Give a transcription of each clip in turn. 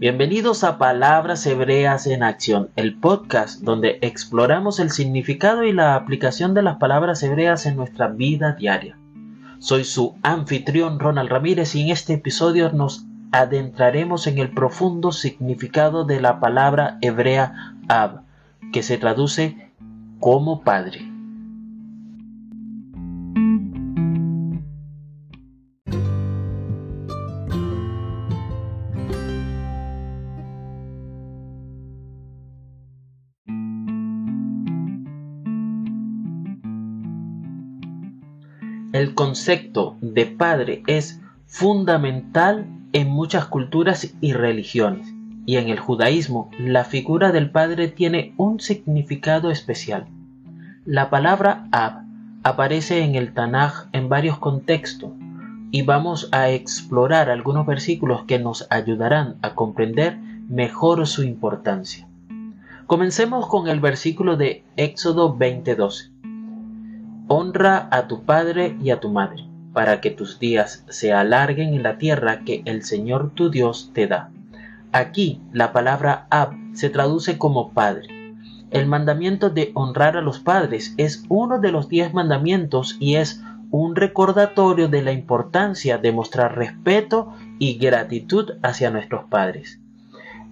Bienvenidos a Palabras Hebreas en Acción, el podcast donde exploramos el significado y la aplicación de las palabras hebreas en nuestra vida diaria. Soy su anfitrión Ronald Ramírez y en este episodio nos adentraremos en el profundo significado de la palabra hebrea Ab, que se traduce como Padre. El concepto de padre es fundamental en muchas culturas y religiones, y en el judaísmo la figura del padre tiene un significado especial. La palabra Ab aparece en el Tanaj en varios contextos, y vamos a explorar algunos versículos que nos ayudarán a comprender mejor su importancia. Comencemos con el versículo de Éxodo 20:12. Honra a tu padre y a tu madre, para que tus días se alarguen en la tierra que el Señor tu Dios te da. Aquí la palabra ab se traduce como padre. El mandamiento de honrar a los padres es uno de los diez mandamientos y es un recordatorio de la importancia de mostrar respeto y gratitud hacia nuestros padres.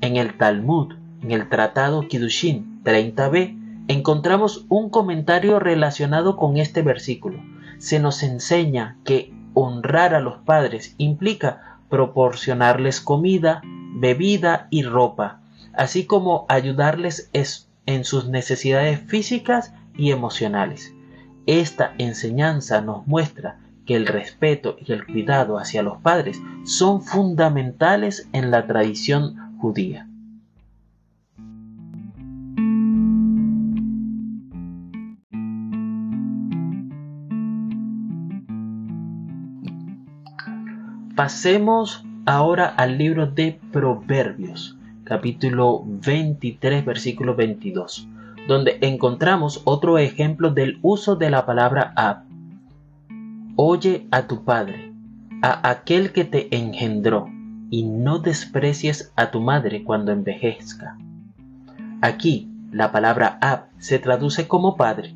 En el Talmud, en el Tratado Kiddushin 30b, encontramos un comentario relacionado con este versículo. Se nos enseña que honrar a los padres implica proporcionarles comida, bebida y ropa, así como ayudarles en sus necesidades físicas y emocionales. Esta enseñanza nos muestra que el respeto y el cuidado hacia los padres son fundamentales en la tradición judía. Pasemos ahora al libro de Proverbios, capítulo 23, versículo 22, donde encontramos otro ejemplo del uso de la palabra ab. Oye a tu padre, a aquel que te engendró, y no desprecies a tu madre cuando envejezca. Aquí la palabra ab se traduce como padre.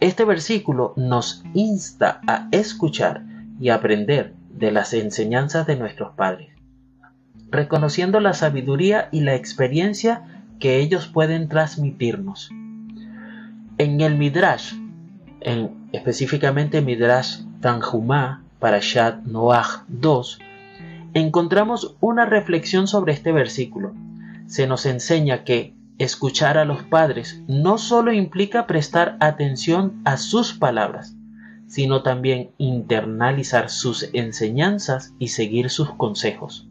Este versículo nos insta a escuchar y aprender de las enseñanzas de nuestros padres, reconociendo la sabiduría y la experiencia que ellos pueden transmitirnos. En el Midrash, en específicamente Midrash Tanjumá, Parashat Noach 2, encontramos una reflexión sobre este versículo. Se nos enseña que escuchar a los padres no solo implica prestar atención a sus palabras, sino también internalizar sus enseñanzas y seguir sus consejos.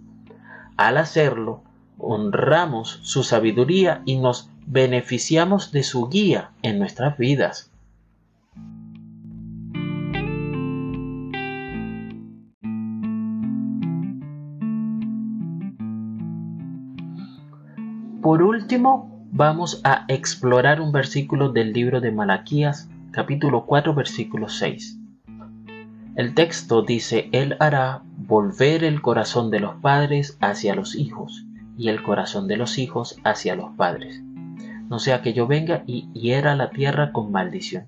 Al hacerlo, honramos su sabiduría y nos beneficiamos de su guía en nuestras vidas. Por último, vamos a explorar un versículo del libro de Malaquías capítulo 4, versículo 6. El texto dice, Él hará volver el corazón de los padres hacia los hijos y el corazón de los hijos hacia los padres. No sea que yo venga y hiera la tierra con maldición.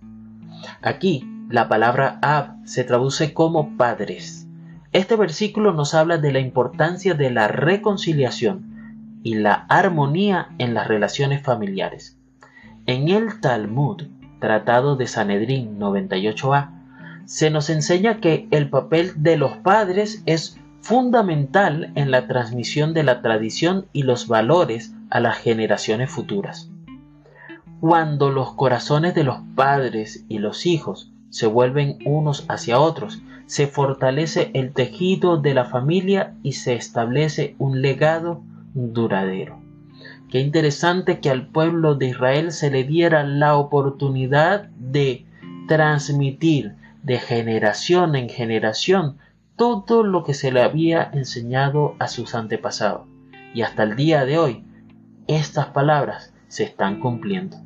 Aquí la palabra Ab se traduce como padres. Este versículo nos habla de la importancia de la reconciliación y la armonía en las relaciones familiares. En el Talmud Tratado de Sanedrín 98a, se nos enseña que el papel de los padres es fundamental en la transmisión de la tradición y los valores a las generaciones futuras. Cuando los corazones de los padres y los hijos se vuelven unos hacia otros, se fortalece el tejido de la familia y se establece un legado duradero. Qué interesante que al pueblo de Israel se le diera la oportunidad de transmitir de generación en generación todo lo que se le había enseñado a sus antepasados. Y hasta el día de hoy, estas palabras se están cumpliendo.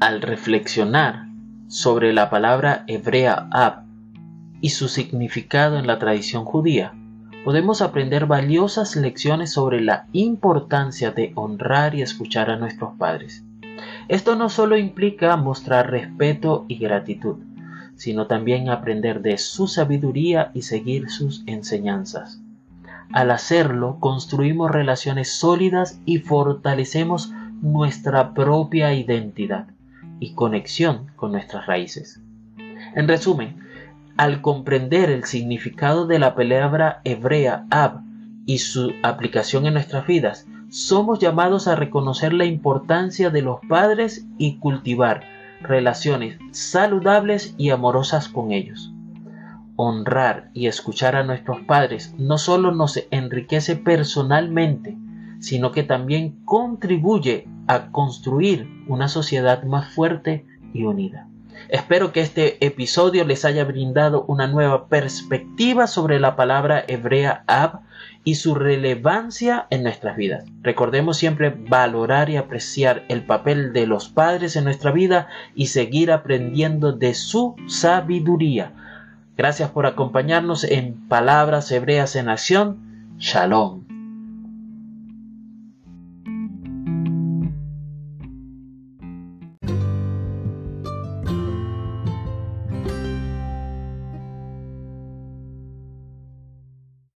Al reflexionar sobre la palabra hebrea ab y su significado en la tradición judía, podemos aprender valiosas lecciones sobre la importancia de honrar y escuchar a nuestros padres. Esto no solo implica mostrar respeto y gratitud, sino también aprender de su sabiduría y seguir sus enseñanzas. Al hacerlo, construimos relaciones sólidas y fortalecemos nuestra propia identidad y conexión con nuestras raíces. En resumen, al comprender el significado de la palabra hebrea ab y su aplicación en nuestras vidas, somos llamados a reconocer la importancia de los padres y cultivar relaciones saludables y amorosas con ellos. Honrar y escuchar a nuestros padres no solo nos enriquece personalmente, sino que también contribuye a construir una sociedad más fuerte y unida. Espero que este episodio les haya brindado una nueva perspectiva sobre la palabra hebrea ab y su relevancia en nuestras vidas. Recordemos siempre valorar y apreciar el papel de los padres en nuestra vida y seguir aprendiendo de su sabiduría. Gracias por acompañarnos en Palabras Hebreas en Acción. Shalom.